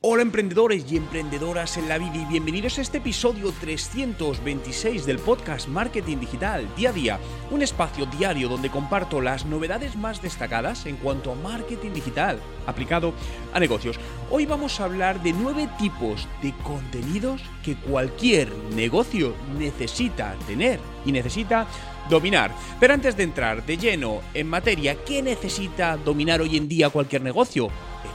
Hola emprendedores y emprendedoras en la vida y bienvenidos a este episodio 326 del podcast Marketing Digital Día a Día, un espacio diario donde comparto las novedades más destacadas en cuanto a marketing digital aplicado a negocios. Hoy vamos a hablar de nueve tipos de contenidos que cualquier negocio necesita tener y necesita dominar. Pero antes de entrar de lleno en materia, ¿qué necesita dominar hoy en día cualquier negocio?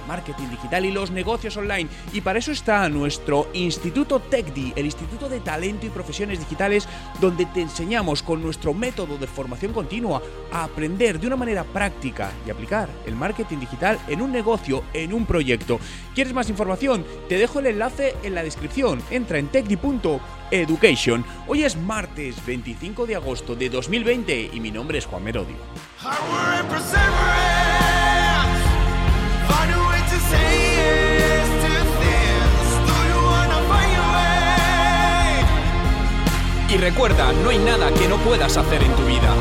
Marketing digital y los negocios online. Y para eso está nuestro Instituto TechDi, el Instituto de Talento y Profesiones Digitales, donde te enseñamos con nuestro método de formación continua a aprender de una manera práctica y aplicar el marketing digital en un negocio, en un proyecto. ¿Quieres más información? Te dejo el enlace en la descripción. Entra en techdi.education. Hoy es martes 25 de agosto de 2020 y mi nombre es Juan Merodio. Recuerda, no hay nada que no puedas hacer en tu vida.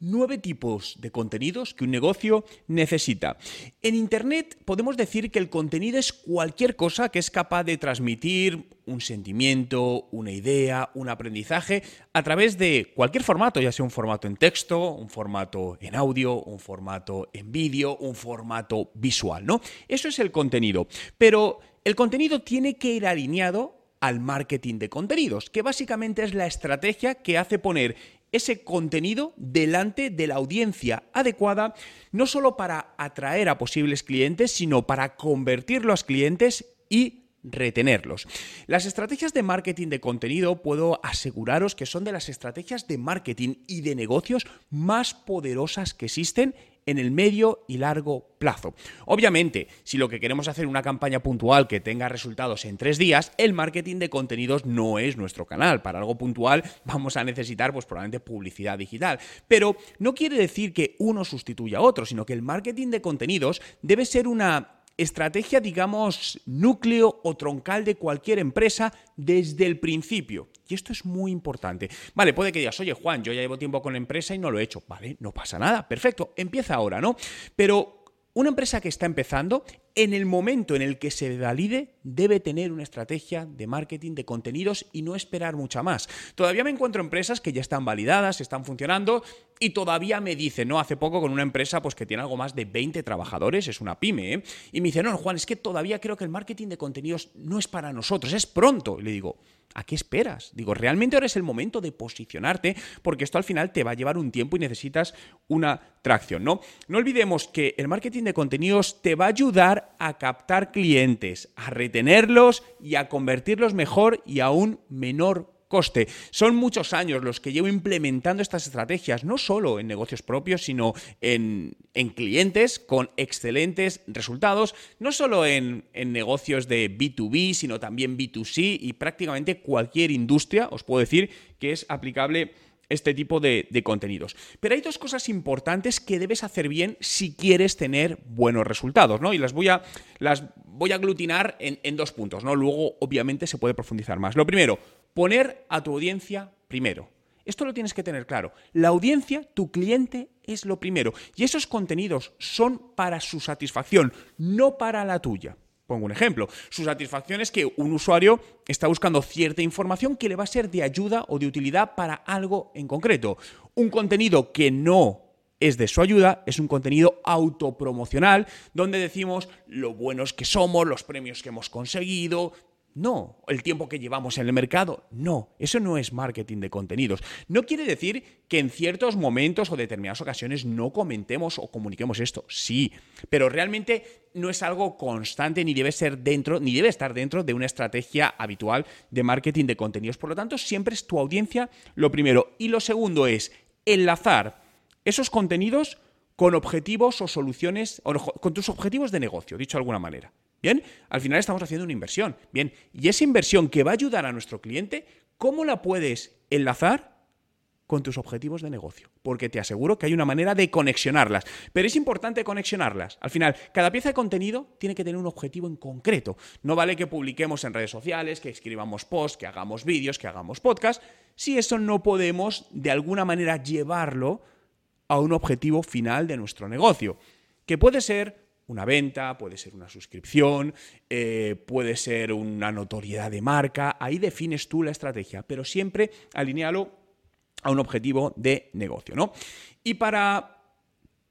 Nueve tipos de contenidos que un negocio necesita. En Internet podemos decir que el contenido es cualquier cosa que es capaz de transmitir un sentimiento, una idea, un aprendizaje a través de cualquier formato, ya sea un formato en texto, un formato en audio, un formato en vídeo, un formato visual, ¿no? Eso es el contenido. Pero el contenido tiene que ir alineado al marketing de contenidos, que básicamente es la estrategia que hace poner ese contenido delante de la audiencia adecuada, no solo para atraer a posibles clientes, sino para convertir los clientes y retenerlos. Las estrategias de marketing de contenido puedo aseguraros que son de las estrategias de marketing y de negocios más poderosas que existen en el medio y largo plazo. Obviamente, si lo que queremos hacer es una campaña puntual que tenga resultados en tres días, el marketing de contenidos no es nuestro canal. Para algo puntual vamos a necesitar pues probablemente publicidad digital. Pero no quiere decir que uno sustituya a otro, sino que el marketing de contenidos debe ser una estrategia, digamos, núcleo o troncal de cualquier empresa desde el principio. Y esto es muy importante. Vale, puede que digas, oye Juan, yo ya llevo tiempo con la empresa y no lo he hecho. Vale, no pasa nada, perfecto, empieza ahora, ¿no? Pero una empresa que está empezando, en el momento en el que se valide, debe tener una estrategia de marketing de contenidos y no esperar mucha más. Todavía me encuentro empresas que ya están validadas, están funcionando y todavía me dicen, no, hace poco con una empresa pues que tiene algo más de 20 trabajadores, es una pyme, ¿eh? y me dice, no, Juan, es que todavía creo que el marketing de contenidos no es para nosotros, es pronto. Y le digo, ¿A qué esperas? Digo, realmente ahora es el momento de posicionarte porque esto al final te va a llevar un tiempo y necesitas una tracción, ¿no? No olvidemos que el marketing de contenidos te va a ayudar a captar clientes, a retenerlos y a convertirlos mejor y a un menor coste. Son muchos años los que llevo implementando estas estrategias, no solo en negocios propios, sino en, clientes con excelentes resultados, no solo en, en, negocios de B2B, sino también B2C y prácticamente cualquier industria, os puedo decir que es aplicable este tipo de, contenidos. Pero hay dos cosas importantes que debes hacer bien si quieres tener buenos resultados, ¿no? Y las voy a, las voy a aglutinar en, en dos puntos, ¿no? Luego, obviamente, se puede profundizar más. Lo primero, Poner a tu audiencia primero. Esto lo tienes que tener claro. La audiencia, tu cliente, es lo primero. Y esos contenidos son para su satisfacción, no para la tuya. Pongo un ejemplo. Su satisfacción es que un usuario está buscando cierta información que le va a ser de ayuda o de utilidad para algo en concreto. Un contenido que no es de su ayuda, es un contenido autopromocional donde decimos lo buenos que somos, los premios que hemos conseguido, no, el tiempo que llevamos en el mercado. No, eso no es marketing de contenidos. No quiere decir que en ciertos momentos o determinadas ocasiones no comentemos o comuniquemos esto. Sí, pero realmente no es algo constante ni debe ser dentro, ni debe estar dentro de una estrategia habitual de marketing de contenidos. Por lo tanto, siempre es tu audiencia lo primero. Y lo segundo es enlazar esos contenidos con objetivos o soluciones, con tus objetivos de negocio, dicho de alguna manera. Bien, al final estamos haciendo una inversión. Bien, y esa inversión que va a ayudar a nuestro cliente, ¿cómo la puedes enlazar con tus objetivos de negocio? Porque te aseguro que hay una manera de conexionarlas. Pero es importante conexionarlas. Al final, cada pieza de contenido tiene que tener un objetivo en concreto. No vale que publiquemos en redes sociales, que escribamos posts, que hagamos vídeos, que hagamos podcasts, si eso no podemos de alguna manera llevarlo a un objetivo final de nuestro negocio. Que puede ser una venta, puede ser una suscripción, eh, puede ser una notoriedad de marca. Ahí defines tú la estrategia, pero siempre alinealo a un objetivo de negocio, ¿no? Y para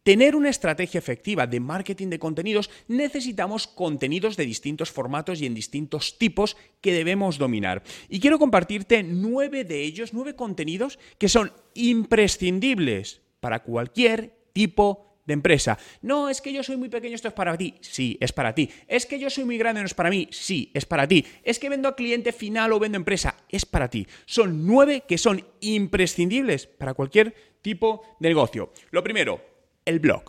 tener una estrategia efectiva de marketing de contenidos, necesitamos contenidos de distintos formatos y en distintos tipos que debemos dominar. Y quiero compartirte nueve de ellos, nueve contenidos que son imprescindibles para cualquier tipo de empresa. No, es que yo soy muy pequeño, esto es para ti. Sí, es para ti. Es que yo soy muy grande, no es para mí. Sí, es para ti. Es que vendo a cliente final o vendo empresa. Es para ti. Son nueve que son imprescindibles para cualquier tipo de negocio. Lo primero, el blog.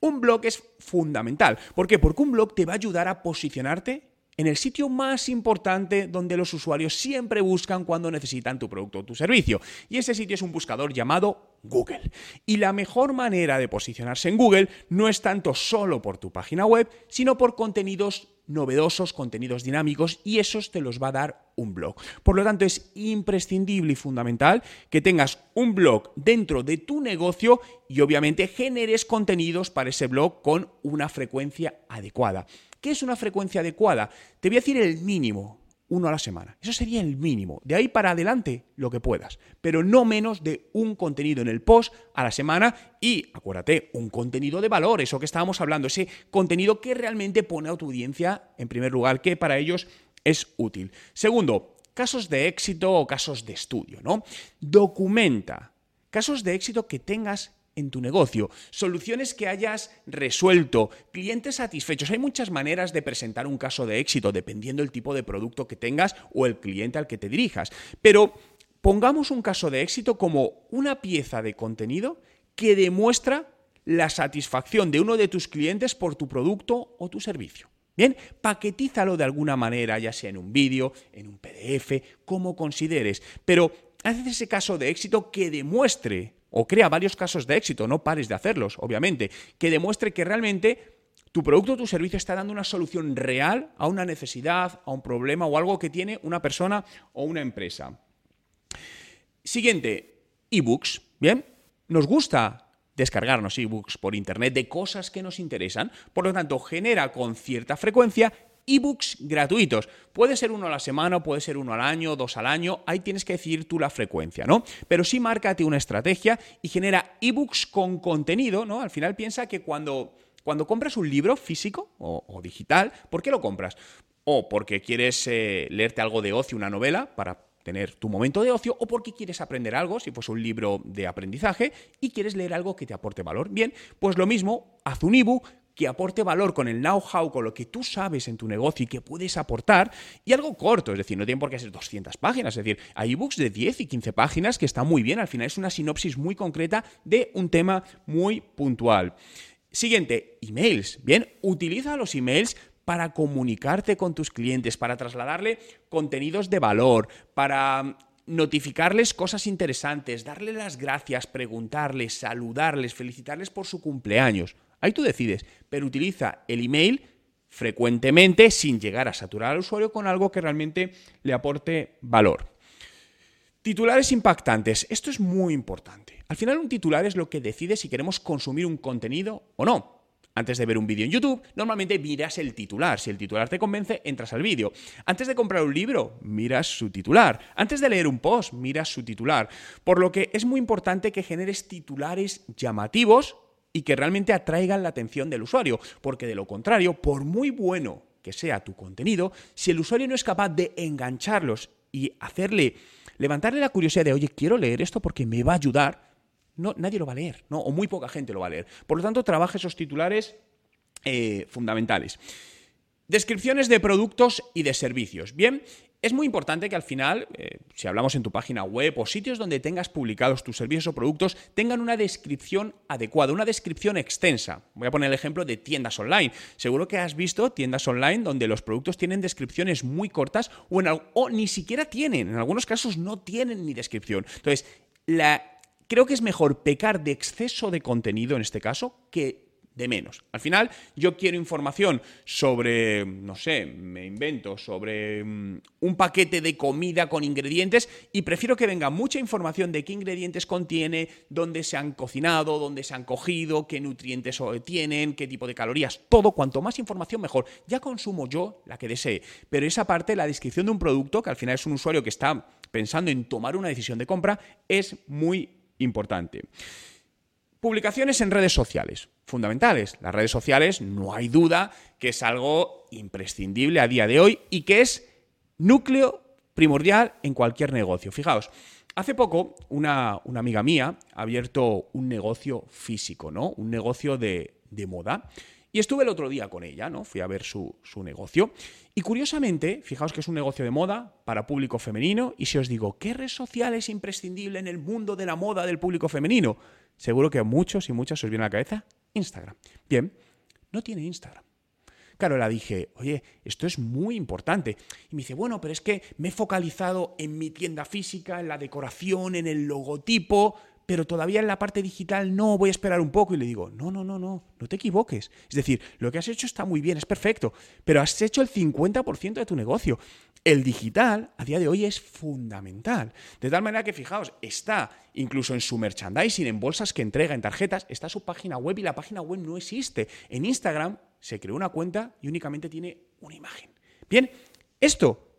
Un blog es fundamental. ¿Por qué? Porque un blog te va a ayudar a posicionarte en el sitio más importante donde los usuarios siempre buscan cuando necesitan tu producto o tu servicio. Y ese sitio es un buscador llamado Google. Y la mejor manera de posicionarse en Google no es tanto solo por tu página web, sino por contenidos novedosos, contenidos dinámicos y esos te los va a dar un blog. Por lo tanto, es imprescindible y fundamental que tengas un blog dentro de tu negocio y obviamente generes contenidos para ese blog con una frecuencia adecuada. ¿Qué es una frecuencia adecuada? Te voy a decir el mínimo, uno a la semana. Eso sería el mínimo. De ahí para adelante, lo que puedas. Pero no menos de un contenido en el post a la semana y, acuérdate, un contenido de valor, eso que estábamos hablando, ese contenido que realmente pone a tu audiencia en primer lugar, que para ellos es útil. Segundo, casos de éxito o casos de estudio, ¿no? Documenta casos de éxito que tengas en tu negocio, soluciones que hayas resuelto, clientes satisfechos. Hay muchas maneras de presentar un caso de éxito dependiendo del tipo de producto que tengas o el cliente al que te dirijas. Pero pongamos un caso de éxito como una pieza de contenido que demuestra la satisfacción de uno de tus clientes por tu producto o tu servicio. Bien, paquetízalo de alguna manera, ya sea en un vídeo, en un PDF, como consideres, pero haz ese caso de éxito que demuestre o crea varios casos de éxito, no pares de hacerlos, obviamente, que demuestre que realmente tu producto o tu servicio está dando una solución real a una necesidad, a un problema o algo que tiene una persona o una empresa. Siguiente, ebooks. Bien, nos gusta descargarnos ebooks por internet de cosas que nos interesan, por lo tanto genera con cierta frecuencia ebooks gratuitos. Puede ser uno a la semana, puede ser uno al año, dos al año, ahí tienes que decidir tú la frecuencia, ¿no? Pero sí márcate una estrategia y genera ebooks con contenido, ¿no? Al final piensa que cuando, cuando compras un libro físico o, digital, ¿por qué lo compras? O porque quieres eh, leerte algo de ocio, una novela, para tener tu momento de ocio o porque quieres aprender algo, si fuese un libro de aprendizaje y quieres leer algo que te aporte valor. Bien, pues lo mismo, haz un ebook que aporte valor con el know-how, con lo que tú sabes en tu negocio y que puedes aportar, y algo corto, es decir, no tiene por qué ser 200 páginas, es decir, hay ebooks de 10 y 15 páginas que están muy bien, al final es una sinopsis muy concreta de un tema muy puntual. Siguiente, emails. Bien, utiliza los emails para comunicarte con tus clientes, para trasladarle contenidos de valor, para notificarles cosas interesantes, darle las gracias, preguntarles, saludarles, felicitarles por su cumpleaños. Ahí tú decides, pero utiliza el email frecuentemente sin llegar a saturar al usuario con algo que realmente le aporte valor. Titulares impactantes. Esto es muy importante. Al final un titular es lo que decide si queremos consumir un contenido o no. Antes de ver un vídeo en YouTube, normalmente miras el titular. Si el titular te convence, entras al vídeo. Antes de comprar un libro, miras su titular. Antes de leer un post, miras su titular. Por lo que es muy importante que generes titulares llamativos y que realmente atraigan la atención del usuario, porque de lo contrario, por muy bueno que sea tu contenido, si el usuario no es capaz de engancharlos y hacerle, levantarle la curiosidad de, oye, quiero leer esto porque me va a ayudar, no, nadie lo va a leer, ¿no? o muy poca gente lo va a leer. Por lo tanto, trabaja esos titulares eh, fundamentales. Descripciones de productos y de servicios. Bien, es muy importante que al final, eh, si hablamos en tu página web o sitios donde tengas publicados tus servicios o productos, tengan una descripción adecuada, una descripción extensa. Voy a poner el ejemplo de tiendas online. Seguro que has visto tiendas online donde los productos tienen descripciones muy cortas o, ni siquiera tienen, en algunos casos no tienen ni descripción. Entonces, creo que es mejor pecar de exceso de contenido en este caso que de menos. Al final, yo quiero información sobre, no sé, me invento, sobre mm, un paquete de comida con ingredientes y prefiero que venga mucha información de qué ingredientes contiene, dónde se han cocinado, dónde se han cogido, qué nutrientes tienen, qué tipo de calorías, todo, cuanto más información mejor. Ya consumo yo la que desee, pero esa parte, la descripción de un producto, que al final es un usuario que está pensando en tomar una decisión de compra, es muy importante. Publicaciones en redes sociales, fundamentales. Las redes sociales, no hay duda que es algo imprescindible a día de hoy y que es núcleo primordial en cualquier negocio. Fijaos, hace poco una, amiga mía ha abierto un negocio físico, ¿no? Un negocio de, moda. Y estuve el otro día con ella, ¿no? Fui a ver su, su, negocio. Y curiosamente, fijaos que es un negocio de moda para público femenino. Y si os digo, ¿qué red social es imprescindible en el mundo de la moda del público femenino? Seguro que a muchos y muchas os viene a la cabeza Instagram. Bien, no tiene Instagram. Claro, la dije, oye, esto es muy importante. Y me dice, bueno, pero es que me he focalizado en mi tienda física, en la decoración, en el logotipo, pero todavía en la parte digital no, voy a esperar un poco. Y le digo, no, no, no, no, no te equivoques. Es decir, lo que has hecho está muy bien, es perfecto, pero has hecho el 50% de tu negocio. El digital a día de hoy es fundamental. De tal manera que, fijaos, está incluso en su merchandising, en bolsas que entrega, en tarjetas, está su página web y la página web no existe. En Instagram se creó una cuenta y únicamente tiene una imagen. Bien, esto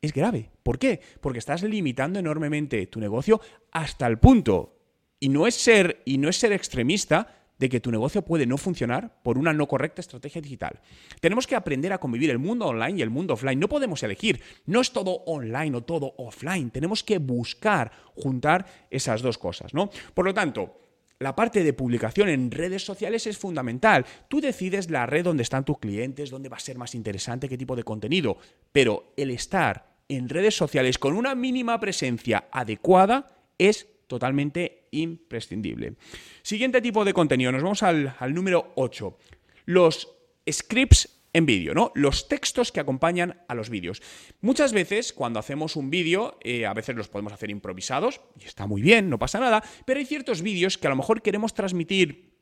es grave. ¿Por qué? Porque estás limitando enormemente tu negocio hasta el punto, y no es ser, y no es ser extremista, de que tu negocio puede no funcionar por una no correcta estrategia digital. Tenemos que aprender a convivir el mundo online y el mundo offline. No podemos elegir. No es todo online o todo offline. Tenemos que buscar juntar esas dos cosas, ¿no? Por lo tanto, la parte de publicación en redes sociales es fundamental. Tú decides la red donde están tus clientes, dónde va a ser más interesante, qué tipo de contenido, pero el estar en redes sociales con una mínima presencia adecuada es totalmente imprescindible. Siguiente tipo de contenido, nos vamos al, número 8. Los scripts en vídeo, ¿no? Los textos que acompañan a los vídeos. Muchas veces, cuando hacemos un vídeo, eh, a veces los podemos hacer improvisados, y está muy bien, no pasa nada, pero hay ciertos vídeos que a lo mejor queremos transmitir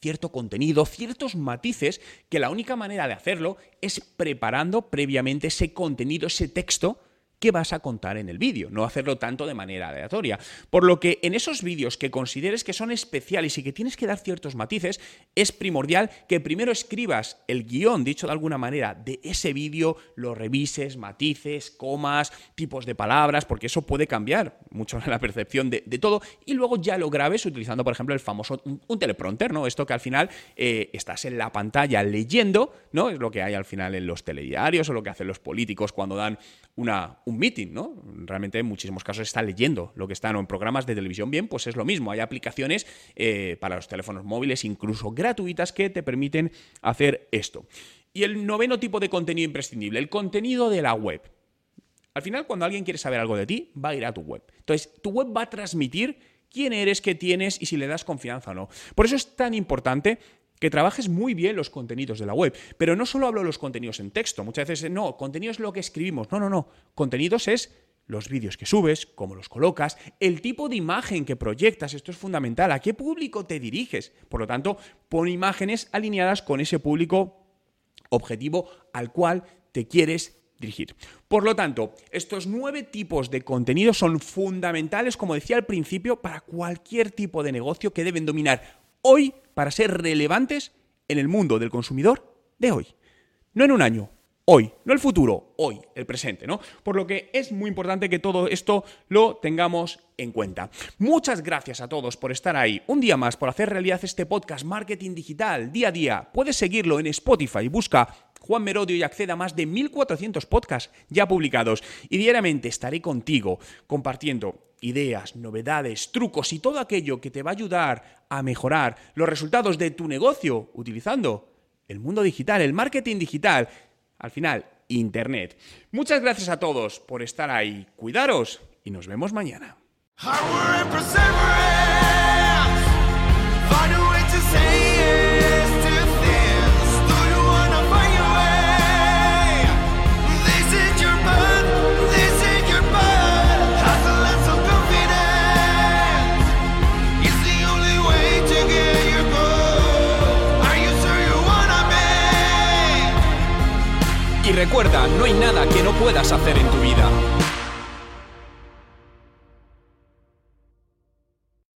cierto contenido, ciertos matices, que la única manera de hacerlo es preparando previamente ese contenido, ese texto qué vas a contar en el vídeo, no hacerlo tanto de manera aleatoria. Por lo que en esos vídeos que consideres que son especiales y que tienes que dar ciertos matices, es primordial que primero escribas el guion, dicho de alguna manera, de ese vídeo, lo revises, matices, comas, tipos de palabras, porque eso puede cambiar mucho la percepción de, todo, y luego ya lo grabes utilizando, por ejemplo, el famoso un, teleprompter, ¿no? Esto que al final eh, estás en la pantalla leyendo, ¿no? Es lo que hay al final en los telediarios o lo que hacen los políticos cuando dan un meeting, ¿no? Realmente en muchísimos casos está leyendo lo que están en programas de televisión bien, pues es lo mismo. Hay aplicaciones eh, para los teléfonos móviles, incluso gratuitas, que te permiten hacer esto. Y el noveno tipo de contenido imprescindible, el contenido de la web. Al final, cuando alguien quiere saber algo de ti, va a ir a tu web. Entonces, tu web va a transmitir quién eres, qué tienes y si le das confianza o no. Por eso es tan importante que trabajes muy bien los contenidos de la web. Pero no solo hablo de los contenidos en texto, muchas veces no, contenido es lo que escribimos. No, no, no. Contenidos es los vídeos que subes, cómo los colocas, el tipo de imagen que proyectas, esto es fundamental, a qué público te diriges. Por lo tanto, pon imágenes alineadas con ese público objetivo al cual te quieres dirigir. Por lo tanto, estos nueve tipos de contenido son fundamentales, como decía al principio, para cualquier tipo de negocio que deben dominar hoy para ser relevantes en el mundo del consumidor de hoy. No en un año, hoy, no el futuro, hoy, el presente, ¿no? Por lo que es muy importante que todo esto lo tengamos en cuenta. Muchas gracias a todos por estar ahí. Un día más por hacer realidad este podcast Marketing Digital día a día. Puedes seguirlo en Spotify, busca Juan Merodio y acceda a más de 1400 podcasts ya publicados y diariamente estaré contigo compartiendo ideas, novedades, trucos y todo aquello que te va a ayudar a mejorar los resultados de tu negocio utilizando el mundo digital, el marketing digital, al final, Internet. Muchas gracias a todos por estar ahí. Cuidaros y nos vemos mañana. Que no puedas hacer en tu vida.